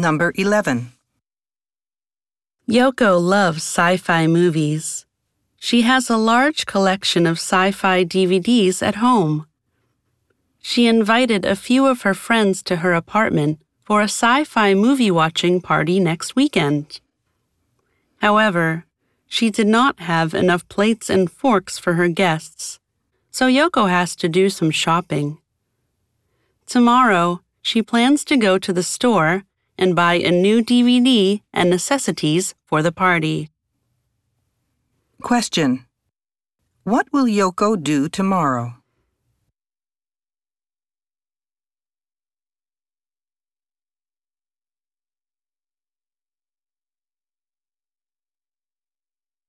Number 11. Yoko loves sci fi movies. She has a large collection of sci fi DVDs at home. She invited a few of her friends to her apartment for a sci fi movie watching party next weekend. However, she did not have enough plates and forks for her guests, so Yoko has to do some shopping. Tomorrow, she plans to go to the store and buy a new DVD and necessities for the party. Question. What will Yoko do tomorrow?